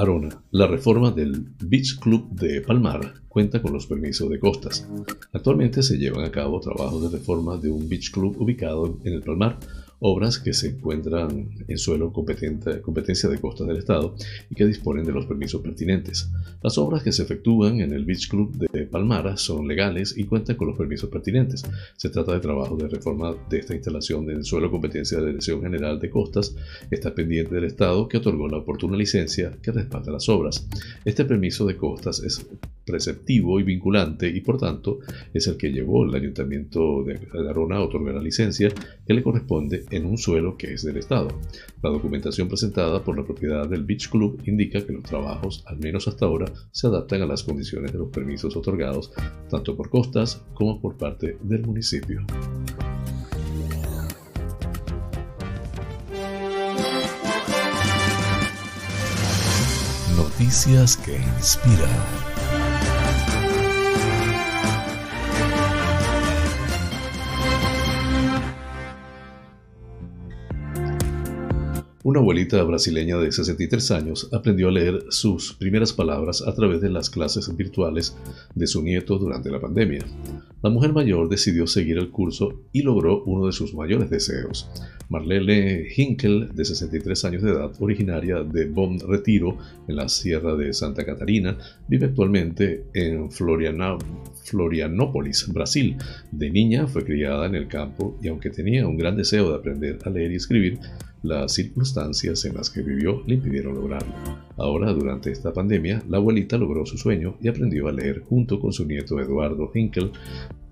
Arona, la reforma del Beach Club de Palmar cuenta con los permisos de costas. Actualmente se llevan a cabo trabajos de reforma de un beach club ubicado en el Palmar, obras que se encuentran en suelo competencia de costas del Estado y que disponen de los permisos pertinentes. Las obras que se efectúan en el Beach Club de Palmara son legales y cuentan con los permisos pertinentes. Se trata de trabajo de reforma de esta instalación en suelo competencia de la Dirección General de Costas, está pendiente del Estado que otorgó la oportuna licencia que respalda las obras. Este permiso de costas es preceptivo y vinculante y por tanto es el que llevó el Ayuntamiento de Arona a otorgar la licencia que le corresponde en un suelo que es del Estado. La documentación presentada por la propiedad del Beach Club indica que los trabajos, al menos hasta ahora, se adaptan a las condiciones de los permisos otorgados tanto por costas como por parte del municipio. Noticias que inspiran. Una abuelita brasileña de 63 años aprendió a leer sus primeras palabras a través de las clases virtuales de su nieto durante la pandemia. La mujer mayor decidió seguir el curso y logró uno de sus mayores deseos. Marlene Hinkel, de 63 años de edad, originaria de Bon Retiro, en la Sierra de Santa Catarina, vive actualmente en Florianópolis, Brasil. De niña fue criada en el campo y aunque tenía un gran deseo de aprender a leer y escribir, las circunstancias en las que vivió le impidieron lograrlo. Ahora, durante esta pandemia, la abuelita logró su sueño y aprendió a leer junto con su nieto Eduardo Hinkel,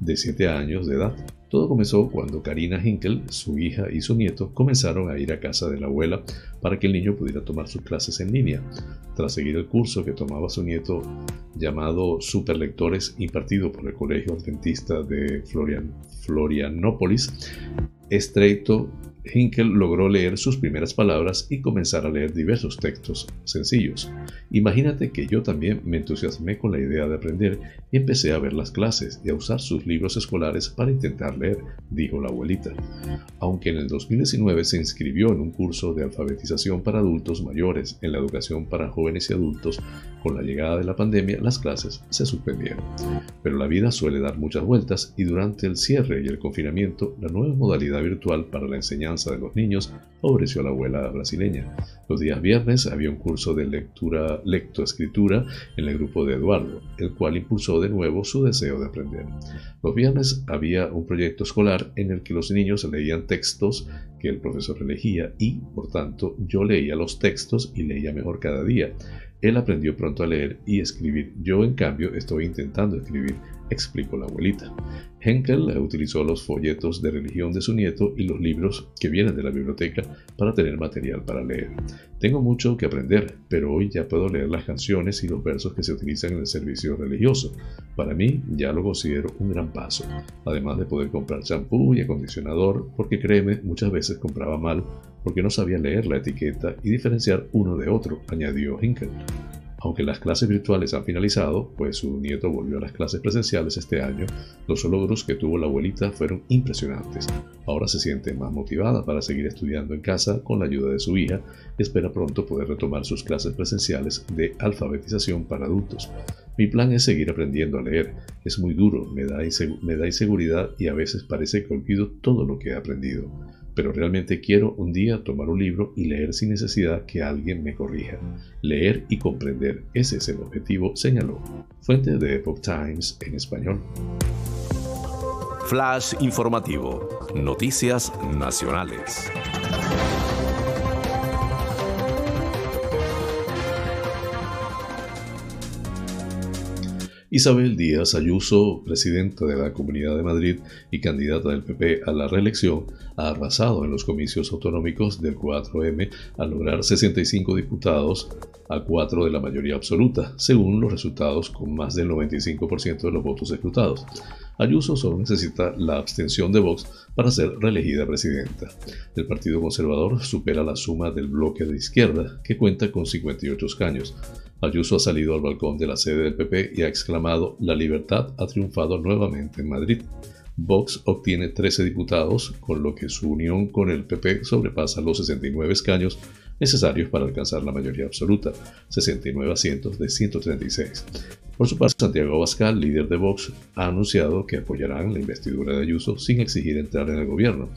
de 7 años de edad. Todo comenzó cuando Karina Hinkel, su hija y su nieto comenzaron a ir a casa de la abuela para que el niño pudiera tomar sus clases en línea. Tras seguir el curso que tomaba su nieto llamado Superlectores impartido por el Colegio Adventista de Florian, Florianópolis, Estreito Hinkel logró leer sus primeras palabras y comenzar a leer diversos textos sencillos. Imagínate que yo también me entusiasmé con la idea de aprender y empecé a ver las clases y a usar sus libros escolares para intentar leer, dijo la abuelita. Aunque en el 2019 se inscribió en un curso de alfabetización para adultos mayores en la educación para jóvenes y adultos, con la llegada de la pandemia las clases se suspendieron. Pero la vida suele dar muchas vueltas y durante el cierre y el confinamiento, la nueva modalidad virtual para la enseñanza de los niños favoreció a la abuela brasileña. Los días viernes había un curso de lectura, lectoescritura en el grupo de Eduardo, el cual impulsó de nuevo su deseo de aprender. Los viernes había un proyecto escolar en el que los niños leían textos que el profesor elegía y, por tanto, yo leía los textos y leía mejor cada día. Él aprendió pronto a leer y escribir. Yo, en cambio, estoy intentando escribir, explicó la abuelita. Henkel utilizó los folletos de religión de su nieto y los libros que vienen de la biblioteca para tener material para leer. Tengo mucho que aprender, pero hoy ya puedo leer las canciones y los versos que se utilizan en el servicio religioso. Para mí ya lo considero un gran paso, además de poder comprar champú y acondicionador, porque créeme, muchas veces compraba mal porque no sabía leer la etiqueta y diferenciar uno de otro, añadió Hinkel. Aunque las clases virtuales han finalizado, pues su nieto volvió a las clases presenciales este año, los logros que tuvo la abuelita fueron impresionantes. Ahora se siente más motivada para seguir estudiando en casa con la ayuda de su hija y espera pronto poder retomar sus clases presenciales de alfabetización para adultos. Mi plan es seguir aprendiendo a leer. Es muy duro, me da, me da inseguridad y a veces parece que olvido todo lo que he aprendido pero realmente quiero un día tomar un libro y leer sin necesidad que alguien me corrija. Leer y comprender, ese es el objetivo, señaló. Fuente de Epoch Times en español. Flash informativo. Noticias nacionales. Isabel Díaz Ayuso, presidenta de la Comunidad de Madrid y candidata del PP a la reelección, ha arrasado en los comicios autonómicos del 4M al lograr 65 diputados a 4 de la mayoría absoluta, según los resultados con más del 95% de los votos escrutados. Ayuso solo necesita la abstención de Vox para ser reelegida presidenta. El Partido Conservador supera la suma del bloque de izquierda, que cuenta con 58 escaños. Ayuso ha salido al balcón de la sede del PP y ha exclamado La libertad ha triunfado nuevamente en Madrid. Vox obtiene 13 diputados, con lo que su unión con el PP sobrepasa los 69 escaños necesarios para alcanzar la mayoría absoluta, 69 asientos de 136. Por su parte, Santiago Abascal, líder de Vox, ha anunciado que apoyarán la investidura de Ayuso sin exigir entrar en el gobierno.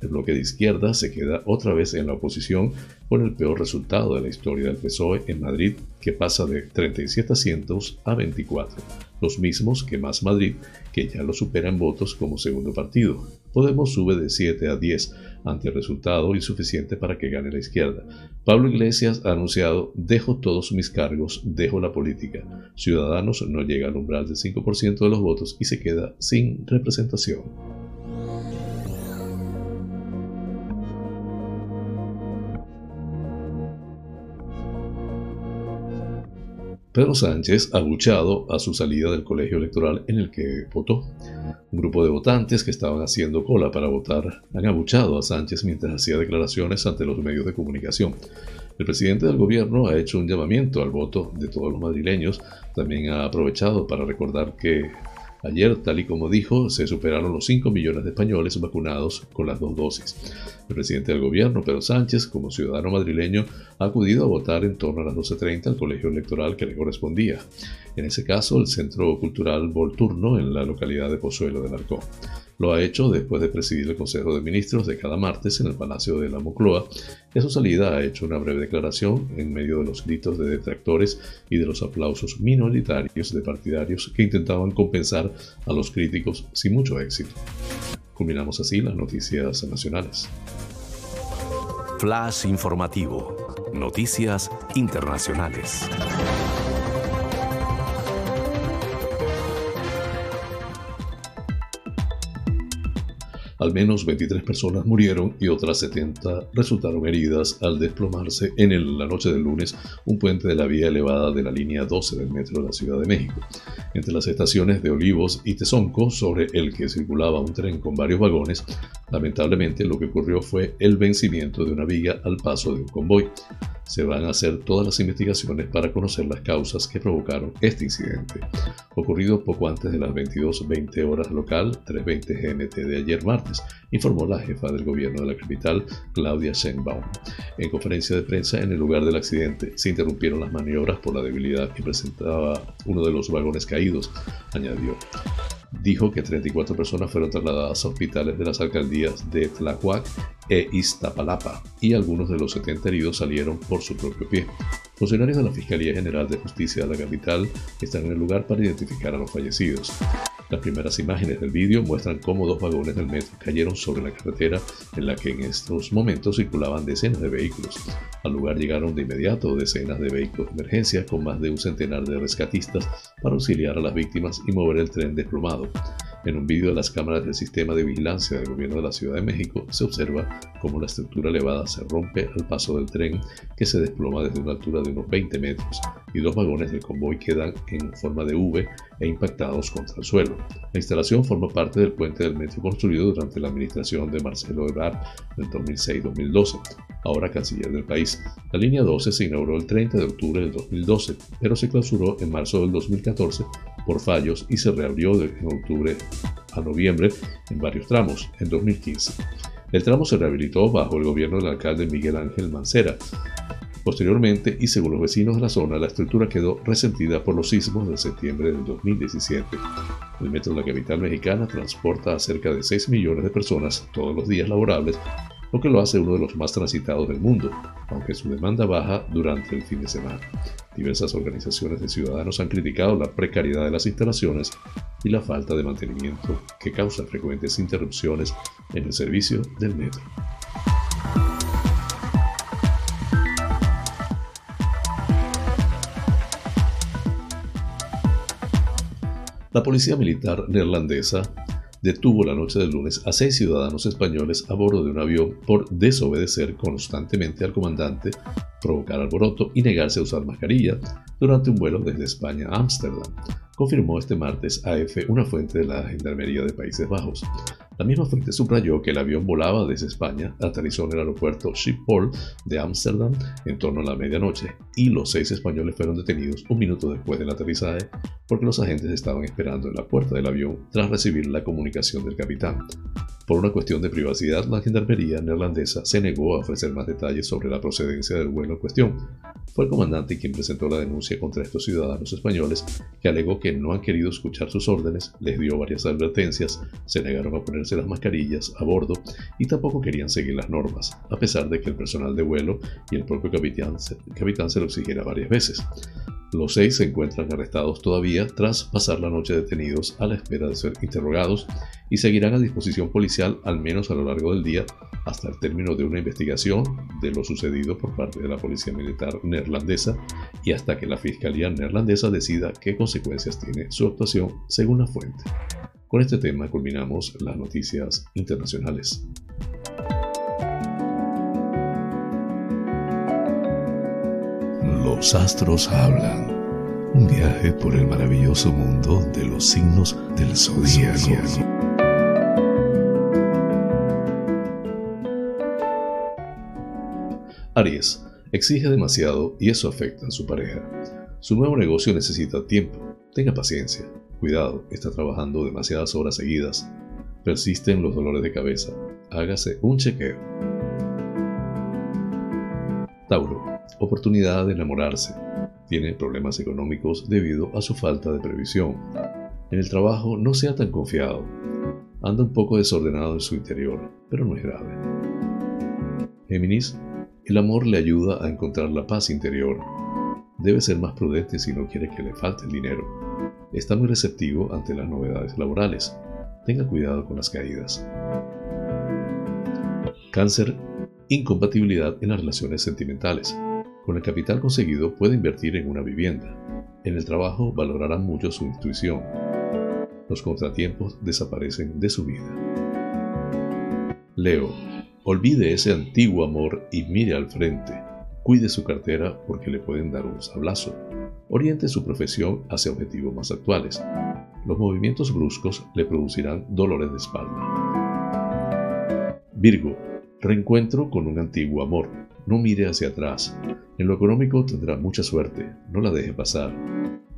El bloque de izquierda se queda otra vez en la oposición con el peor resultado de la historia del PSOE en Madrid, que pasa de 37 asientos a 24, los mismos que Más Madrid, que ya lo supera en votos como segundo partido. Podemos sube de 7 a 10 ante el resultado insuficiente para que gane la izquierda. Pablo Iglesias ha anunciado, dejo todos mis cargos, dejo la política. Ciudadanos no llega al umbral del 5% de los votos y se queda sin representación. Pedro Sánchez abuchado a su salida del colegio electoral en el que votó. Un grupo de votantes que estaban haciendo cola para votar han abuchado a Sánchez mientras hacía declaraciones ante los medios de comunicación. El presidente del gobierno ha hecho un llamamiento al voto de todos los madrileños. También ha aprovechado para recordar que Ayer, tal y como dijo, se superaron los 5 millones de españoles vacunados con las dos dosis. El presidente del gobierno, Pedro Sánchez, como ciudadano madrileño, ha acudido a votar en torno a las 12.30 al colegio electoral que le correspondía. En ese caso, el Centro Cultural Volturno en la localidad de Pozuelo de Narcó. Lo ha hecho después de presidir el Consejo de Ministros de cada martes en el Palacio de la Moncloa y su salida ha hecho una breve declaración en medio de los gritos de detractores y de los aplausos minoritarios de partidarios que intentaban compensar a los críticos sin mucho éxito. Culminamos así las noticias nacionales. Flash informativo. Noticias internacionales. Al menos 23 personas murieron y otras 70 resultaron heridas al desplomarse en la noche del lunes un puente de la vía elevada de la línea 12 del metro de la Ciudad de México, entre las estaciones de Olivos y Tezonco, sobre el que circulaba un tren con varios vagones. Lamentablemente lo que ocurrió fue el vencimiento de una viga al paso de un convoy. Se van a hacer todas las investigaciones para conocer las causas que provocaron este incidente. Ocurrido poco antes de las 22.20 horas local, 3.20 GMT de ayer martes, informó la jefa del gobierno de la capital, Claudia Sheinbaum. En conferencia de prensa en el lugar del accidente se interrumpieron las maniobras por la debilidad que presentaba uno de los vagones caídos, añadió dijo que 34 personas fueron trasladadas a hospitales de las alcaldías de Tlahuac e Iztapalapa y algunos de los 70 heridos salieron por su propio pie. Funcionarios de la Fiscalía General de Justicia de la capital están en el lugar para identificar a los fallecidos. Las primeras imágenes del vídeo muestran cómo dos vagones del metro cayeron sobre la carretera en la que en estos momentos circulaban decenas de vehículos. Al lugar llegaron de inmediato decenas de vehículos de emergencia con más de un centenar de rescatistas para auxiliar a las víctimas y mover el tren desplomado. En un vídeo de las cámaras del sistema de vigilancia del gobierno de la Ciudad de México se observa cómo la estructura elevada se rompe al paso del tren que se desploma desde una altura de unos 20 metros y dos vagones del convoy quedan en forma de V e impactados contra el suelo. La instalación forma parte del puente del metro construido durante la administración de Marcelo Ebrard en 2006-2012, ahora canciller del país. La línea 12 se inauguró el 30 de octubre del 2012, pero se clausuró en marzo del 2014 por fallos y se reabrió de octubre a noviembre en varios tramos en 2015. El tramo se rehabilitó bajo el gobierno del alcalde Miguel Ángel Mancera. Posteriormente, y según los vecinos de la zona, la estructura quedó resentida por los sismos de septiembre del 2017. El metro de la capital mexicana transporta a cerca de 6 millones de personas todos los días laborables lo que lo hace uno de los más transitados del mundo, aunque su demanda baja durante el fin de semana. Diversas organizaciones de ciudadanos han criticado la precariedad de las instalaciones y la falta de mantenimiento que causa frecuentes interrupciones en el servicio del metro. La policía militar neerlandesa detuvo la noche del lunes a seis ciudadanos españoles a bordo de un avión por desobedecer constantemente al comandante, provocar alboroto y negarse a usar mascarilla durante un vuelo desde España a Ámsterdam, confirmó este martes AF una fuente de la Gendarmería de Países Bajos. La misma fuente subrayó que el avión volaba desde España, aterrizó en el aeropuerto Schiphol de Ámsterdam en torno a la medianoche y los seis españoles fueron detenidos un minuto después del aterrizaje porque los agentes estaban esperando en la puerta del avión tras recibir la comunicación del capitán. Por una cuestión de privacidad, la gendarmería neerlandesa se negó a ofrecer más detalles sobre la procedencia del vuelo en cuestión. Fue el comandante quien presentó la denuncia contra estos ciudadanos españoles, que alegó que no han querido escuchar sus órdenes, les dio varias advertencias, se negaron a ponerse las mascarillas a bordo y tampoco querían seguir las normas, a pesar de que el personal de vuelo y el propio capitán, se lo exigiera varias veces. Los seis se encuentran arrestados todavía tras pasar la noche detenidos a la espera de ser interrogados y seguirán a disposición al menos a lo largo del día hasta el término de una investigación de lo sucedido por parte de la Policía Militar neerlandesa y hasta que la Fiscalía neerlandesa decida qué consecuencias tiene su actuación según la fuente. Con este tema culminamos las noticias internacionales. Los astros hablan. Un viaje por el maravilloso mundo de los signos del zodíaco. Aries exige demasiado y eso afecta a su pareja. Su nuevo negocio necesita tiempo. Tenga paciencia. Cuidado, está trabajando demasiadas horas seguidas. Persisten los dolores de cabeza. Hágase un chequeo. Tauro oportunidad de enamorarse. Tiene problemas económicos debido a su falta de previsión. En el trabajo no sea tan confiado. Anda un poco desordenado en su interior, pero no es grave. Géminis, el amor le ayuda a encontrar la paz interior. Debe ser más prudente si no quiere que le falte el dinero. Está muy receptivo ante las novedades laborales. Tenga cuidado con las caídas. Cáncer, incompatibilidad en las relaciones sentimentales. Con el capital conseguido puede invertir en una vivienda. En el trabajo valorará mucho su intuición. Los contratiempos desaparecen de su vida. Leo, olvide ese antiguo amor y mire al frente. Cuide su cartera porque le pueden dar un sablazo. Oriente su profesión hacia objetivos más actuales. Los movimientos bruscos le producirán dolores de espalda. Virgo, reencuentro con un antiguo amor. No mire hacia atrás. En lo económico tendrá mucha suerte, no la deje pasar.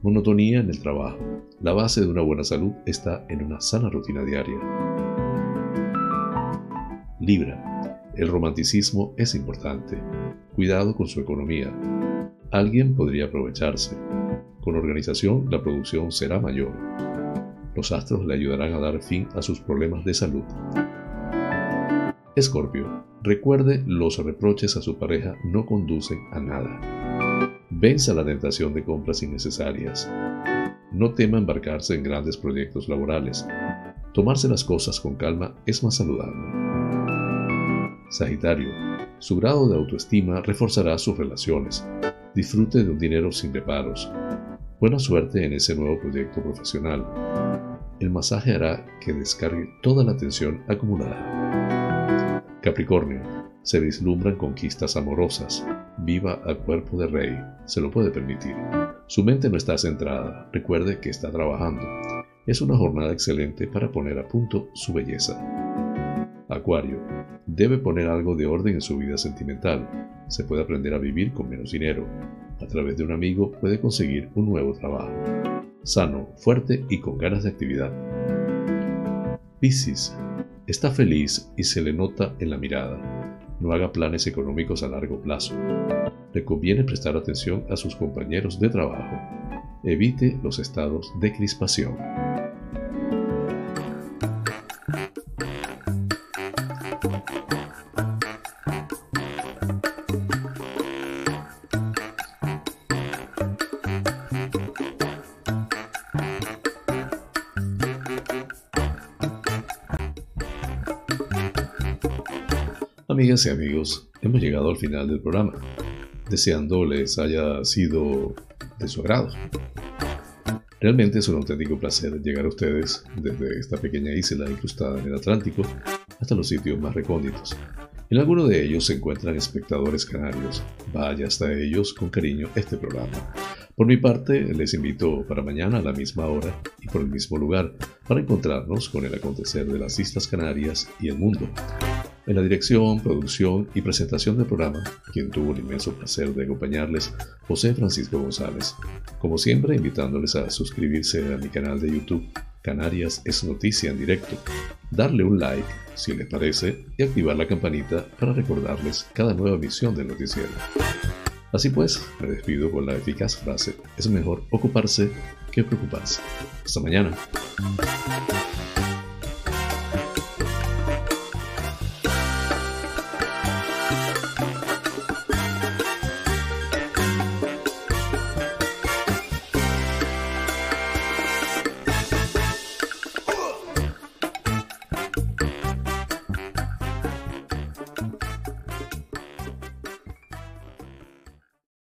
Monotonía en el trabajo. La base de una buena salud está en una sana rutina diaria. Libra. El romanticismo es importante. Cuidado con su economía. Alguien podría aprovecharse. Con organización la producción será mayor. Los astros le ayudarán a dar fin a sus problemas de salud. Escorpio. Recuerde, los reproches a su pareja no conducen a nada. Venza la tentación de compras innecesarias. No tema embarcarse en grandes proyectos laborales. Tomarse las cosas con calma es más saludable. Sagitario. Su grado de autoestima reforzará sus relaciones. Disfrute de un dinero sin reparos. Buena suerte en ese nuevo proyecto profesional. El masaje hará que descargue toda la tensión acumulada. Capricornio, se vislumbran conquistas amorosas. Viva a cuerpo de rey, se lo puede permitir. Su mente no está centrada, recuerde que está trabajando. Es una jornada excelente para poner a punto su belleza. Acuario, debe poner algo de orden en su vida sentimental. Se puede aprender a vivir con menos dinero. A través de un amigo puede conseguir un nuevo trabajo. Sano, fuerte y con ganas de actividad. Piscis, Está feliz y se le nota en la mirada. No haga planes económicos a largo plazo. Le conviene prestar atención a sus compañeros de trabajo. Evite los estados de crispación. Amigas y amigos, hemos llegado al final del programa, deseando les haya sido de su agrado. Realmente es un auténtico placer llegar a ustedes desde esta pequeña isla incrustada en el Atlántico hasta los sitios más recónditos. En alguno de ellos se encuentran espectadores canarios. Vaya hasta ellos con cariño este programa. Por mi parte, les invito para mañana a la misma hora y por el mismo lugar para encontrarnos con el acontecer de las Islas Canarias y el mundo. En la dirección, producción y presentación del programa, quien tuvo el inmenso placer de acompañarles, José Francisco González. Como siempre, invitándoles a suscribirse a mi canal de YouTube, Canarias es Noticia en Directo, darle un like si les parece y activar la campanita para recordarles cada nueva emisión del noticiero. Así pues, me despido con la eficaz frase, es mejor ocuparse que preocuparse. Hasta mañana.